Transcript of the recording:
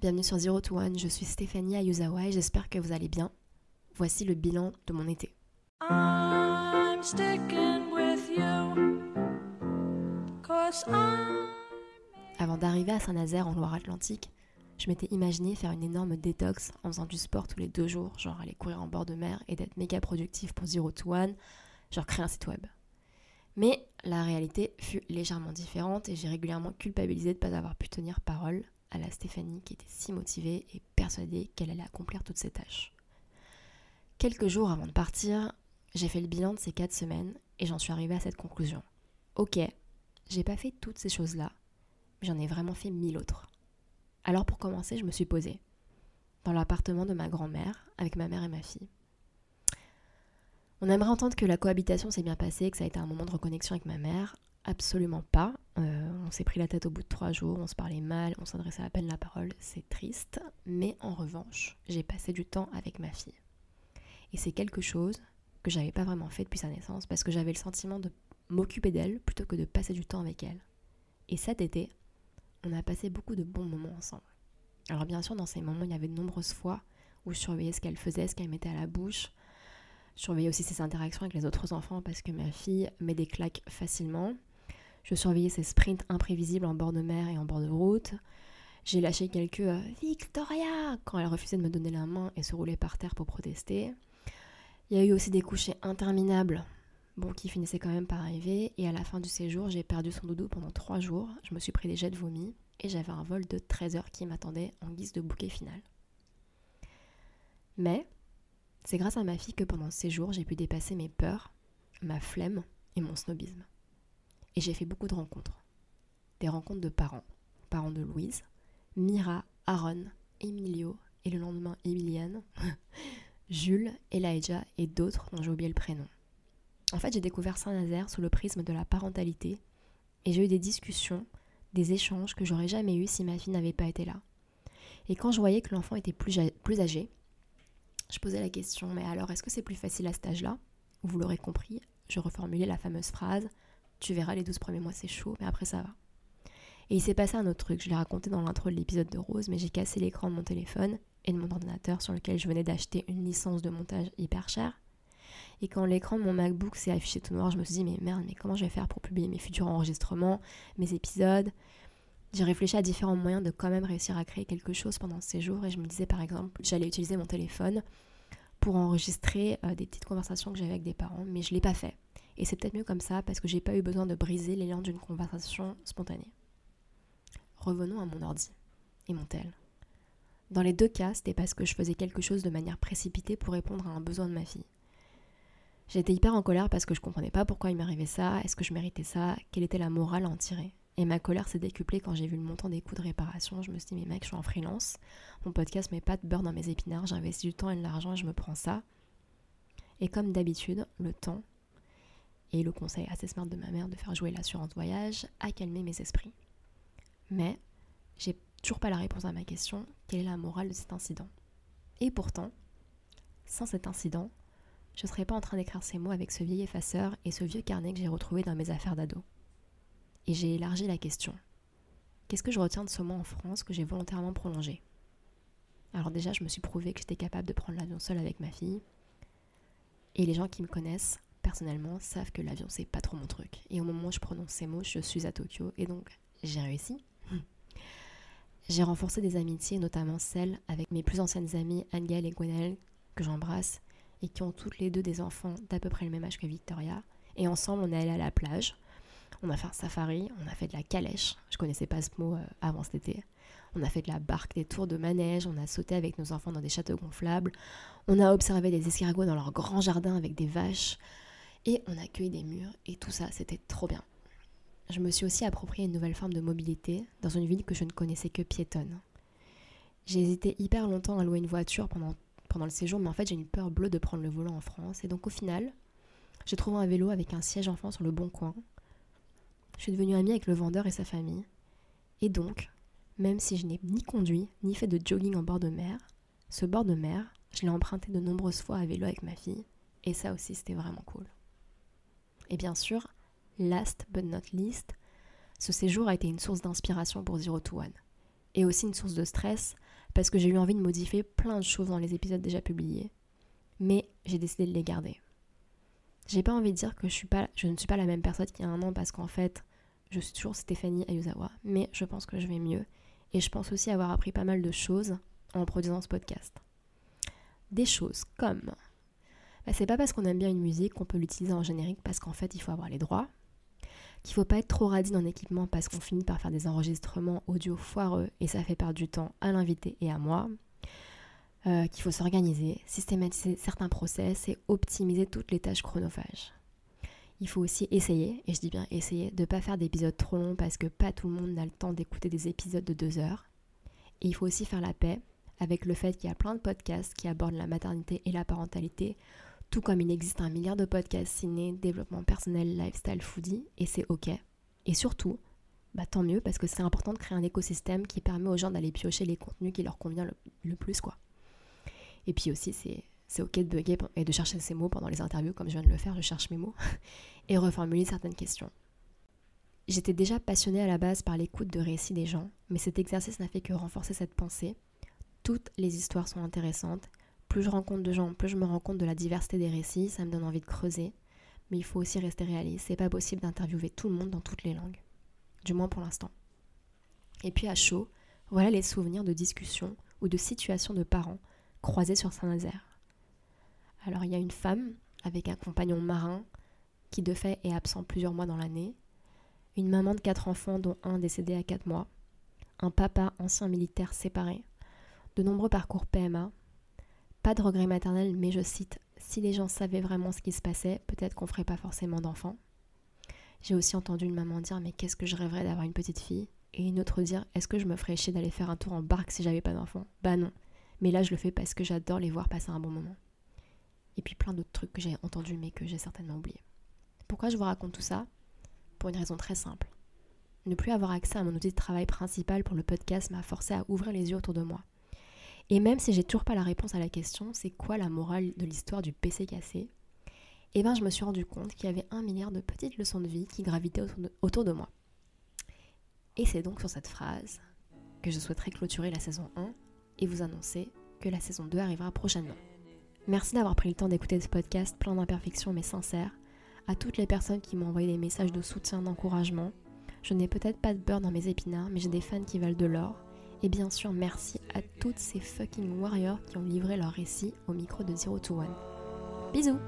bienvenue sur Zero to One, je suis Stéphanie Ayuzawa et j'espère que vous allez bien. Voici le bilan de mon été. Avant d'arriver à Saint-Nazaire en Loire-Atlantique, je m'étais imaginé faire une énorme détox en faisant du sport tous les deux jours, genre aller courir en bord de mer et d'être méga productif pour Zero to One, genre créer un site web. Mais la réalité fut légèrement différente et j'ai régulièrement culpabilisé de ne pas avoir pu tenir parole à la Stéphanie qui était si motivée et persuadée qu'elle allait accomplir toutes ses tâches. Quelques jours avant de partir, j'ai fait le bilan de ces quatre semaines et j'en suis arrivée à cette conclusion. Ok, j'ai pas fait toutes ces choses-là, mais j'en ai vraiment fait mille autres. Alors pour commencer, je me suis posée dans l'appartement de ma grand-mère avec ma mère et ma fille. On aimerait entendre que la cohabitation s'est bien passée, que ça a été un moment de reconnexion avec ma mère. Absolument pas. Euh, on s'est pris la tête au bout de trois jours, on se parlait mal, on s'adressait à peine la parole, c'est triste. Mais en revanche, j'ai passé du temps avec ma fille. Et c'est quelque chose que j'avais pas vraiment fait depuis sa naissance parce que j'avais le sentiment de m'occuper d'elle plutôt que de passer du temps avec elle. Et cet été, on a passé beaucoup de bons moments ensemble. Alors bien sûr, dans ces moments, il y avait de nombreuses fois où je surveillais ce qu'elle faisait, ce qu'elle mettait à la bouche, je surveillais aussi ses interactions avec les autres enfants parce que ma fille met des claques facilement. Je surveillais ses sprints imprévisibles en bord de mer et en bord de route. J'ai lâché quelques euh, Victoria quand elle refusait de me donner la main et se roulait par terre pour protester. Il y a eu aussi des couchers interminables, bon, qui finissaient quand même par arriver. Et à la fin du séjour, j'ai perdu son doudou pendant trois jours. Je me suis pris des jets de vomi et j'avais un vol de 13 heures qui m'attendait en guise de bouquet final. Mais c'est grâce à ma fille que pendant ces jours, j'ai pu dépasser mes peurs, ma flemme et mon snobisme. Et j'ai fait beaucoup de rencontres. Des rencontres de parents, parents de Louise, Mira, Aaron, Emilio et le lendemain Emiliane, Jules, Elijah et d'autres dont j'ai oublié le prénom. En fait, j'ai découvert Saint-Nazaire sous le prisme de la parentalité et j'ai eu des discussions, des échanges que j'aurais jamais eu si ma fille n'avait pas été là. Et quand je voyais que l'enfant était plus, plus âgé, je posais la question, mais alors est-ce que c'est plus facile à cet âge-là? Vous l'aurez compris, je reformulais la fameuse phrase Tu verras, les 12 premiers mois c'est chaud, mais après ça va. Et il s'est passé un autre truc, je l'ai raconté dans l'intro de l'épisode de Rose, mais j'ai cassé l'écran de mon téléphone et de mon ordinateur sur lequel je venais d'acheter une licence de montage hyper chère. Et quand l'écran de mon MacBook s'est affiché tout noir, je me suis dit, mais merde, mais comment je vais faire pour publier mes futurs enregistrements, mes épisodes? J'ai réfléchi à différents moyens de quand même réussir à créer quelque chose pendant ces jours et je me disais par exemple, j'allais utiliser mon téléphone pour enregistrer euh, des petites conversations que j'avais avec des parents, mais je ne l'ai pas fait. Et c'est peut-être mieux comme ça parce que j'ai pas eu besoin de briser l'élan d'une conversation spontanée. Revenons à mon ordi et mon tel. Dans les deux cas, c'était parce que je faisais quelque chose de manière précipitée pour répondre à un besoin de ma fille. J'étais hyper en colère parce que je comprenais pas pourquoi il m'arrivait ça, est-ce que je méritais ça, quelle était la morale à en tirer. Et ma colère s'est décuplée quand j'ai vu le montant des coûts de réparation. Je me suis dit, mais mec, je suis en freelance. Mon podcast met pas de beurre dans mes épinards. J'investis du temps et de l'argent et je me prends ça. Et comme d'habitude, le temps et le conseil assez smart de ma mère de faire jouer l'assurance voyage a calmé mes esprits. Mais j'ai toujours pas la réponse à ma question quelle est la morale de cet incident? Et pourtant, sans cet incident, je serais pas en train d'écrire ces mots avec ce vieil effaceur et ce vieux carnet que j'ai retrouvé dans mes affaires d'ado et j'ai élargi la question. Qu'est-ce que je retiens de ce mois en France que j'ai volontairement prolongé? Alors déjà, je me suis prouvé que j'étais capable de prendre l'avion seule avec ma fille. Et les gens qui me connaissent personnellement savent que l'avion c'est pas trop mon truc. Et au moment où je prononce ces mots, je suis à Tokyo et donc j'ai réussi. J'ai renforcé des amitiés, notamment celles avec mes plus anciennes amies Angel et Gwenelle, que j'embrasse, et qui ont toutes les deux des enfants d'à peu près le même âge que Victoria. Et ensemble, on est allé à la plage. On a fait un safari, on a fait de la calèche. Je connaissais pas ce mot euh, avant cet été. On a fait de la barque, des tours de manège, on a sauté avec nos enfants dans des châteaux gonflables. On a observé des escargots dans leur grand jardin avec des vaches. Et on a cueilli des murs. Et tout ça, c'était trop bien. Je me suis aussi approprié une nouvelle forme de mobilité dans une ville que je ne connaissais que piétonne. J'ai hésité hyper longtemps à louer une voiture pendant, pendant le séjour, mais en fait j'ai une peur bleue de prendre le volant en France. Et donc au final, j'ai trouvé un vélo avec un siège enfant sur le bon coin je suis devenue amie avec le vendeur et sa famille. Et donc, même si je n'ai ni conduit, ni fait de jogging en bord de mer, ce bord de mer, je l'ai emprunté de nombreuses fois à vélo avec ma fille, et ça aussi c'était vraiment cool. Et bien sûr, last but not least, ce séjour a été une source d'inspiration pour Zero to One, et aussi une source de stress parce que j'ai eu envie de modifier plein de choses dans les épisodes déjà publiés, mais j'ai décidé de les garder. J'ai pas envie de dire que je, ne suis pas la même personne qu'il y a un an parce qu'en fait, je suis toujours Stéphanie Ayuzawa, mais je pense que je vais mieux et je pense aussi avoir appris pas mal de choses en produisant ce podcast. Des choses comme bah, c'est pas parce qu'on aime bien une musique qu'on peut l'utiliser en générique parce qu'en fait il faut avoir les droits, qu'il faut pas être trop radine en équipement parce qu'on finit par faire des enregistrements audio foireux et ça fait perdre du temps à l'invité et à moi, euh, qu'il faut s'organiser, systématiser certains process et optimiser toutes les tâches chronophages. Il faut aussi essayer, et je dis bien essayer, de ne pas faire d'épisodes trop longs parce que pas tout le monde n'a le temps d'écouter des épisodes de deux heures. Et il faut aussi faire la paix avec le fait qu'il y a plein de podcasts qui abordent la maternité et la parentalité tout comme il existe un milliard de podcasts ciné, développement personnel, lifestyle, foodie, et c'est ok. Et surtout, bah tant mieux parce que c'est important de créer un écosystème qui permet aux gens d'aller piocher les contenus qui leur convient le, plus quoi. Et puis aussi c'est c'est ok de bugger et de chercher ses mots pendant les interviews comme je viens de le faire, je cherche mes mots et reformuler certaines questions. J'étais déjà passionnée à la base par l'écoute de récits des gens, mais cet exercice n'a fait que renforcer cette pensée. Toutes les histoires sont intéressantes plus je rencontre de gens, plus je me rends compte de la diversité des récits, ça me donne envie de creuser. Mais il faut aussi rester réaliste. C'est pas possible d'interviewer tout le monde dans toutes les langues. Du moins pour l'instant. Et puis à chaud, voilà les souvenirs de discussions ou de situations de parents croisés sur Saint-Nazaire. Alors il y a une femme avec un compagnon marin qui de fait est absent plusieurs mois dans l'année, une maman de quatre enfants dont un décédé à quatre mois, un papa ancien militaire séparé, de nombreux parcours PMA, pas de regret maternel, mais je cite Si les gens savaient vraiment ce qui se passait, peut-être qu'on ferait pas forcément d'enfants. J'ai aussi entendu une maman dire Mais qu'est-ce que je rêverais d'avoir une petite fille? Et une autre dire Est-ce que je me ferais chier d'aller faire un tour en barque si j'avais pas d'enfant Bah non. Mais là, je le fais parce que j'adore les voir passer un bon moment. Et puis plein d'autres trucs que j'ai entendus mais que j'ai certainement oubliés. Pourquoi je vous raconte tout ça? Pour une raison très simple. Ne plus avoir accès à mon outil de travail principal pour le podcast m'a forcé à ouvrir les yeux autour de moi. Et même si j'ai toujours pas la réponse à la question, c'est quoi la morale de l'histoire du PC cassé? Eh bien, je me suis rendu compte qu'il y avait un milliard de petites leçons de vie qui gravitaient autour de, moi. Et c'est donc sur cette phrase que je souhaiterais clôturer la saison 1 et vous annoncer que la saison 2 arrivera prochainement. Merci d'avoir pris le temps d'écouter ce podcast plein d'imperfections mais sincères. À toutes les personnes qui m'ont envoyé des messages de soutien, d'encouragement. Je n'ai peut-être pas de beurre dans mes épinards, mais j'ai des fans qui valent de l'or et bien sûr, merci à toutes ces fucking warriors qui ont livré leur récit au micro de Zero to One. Bisous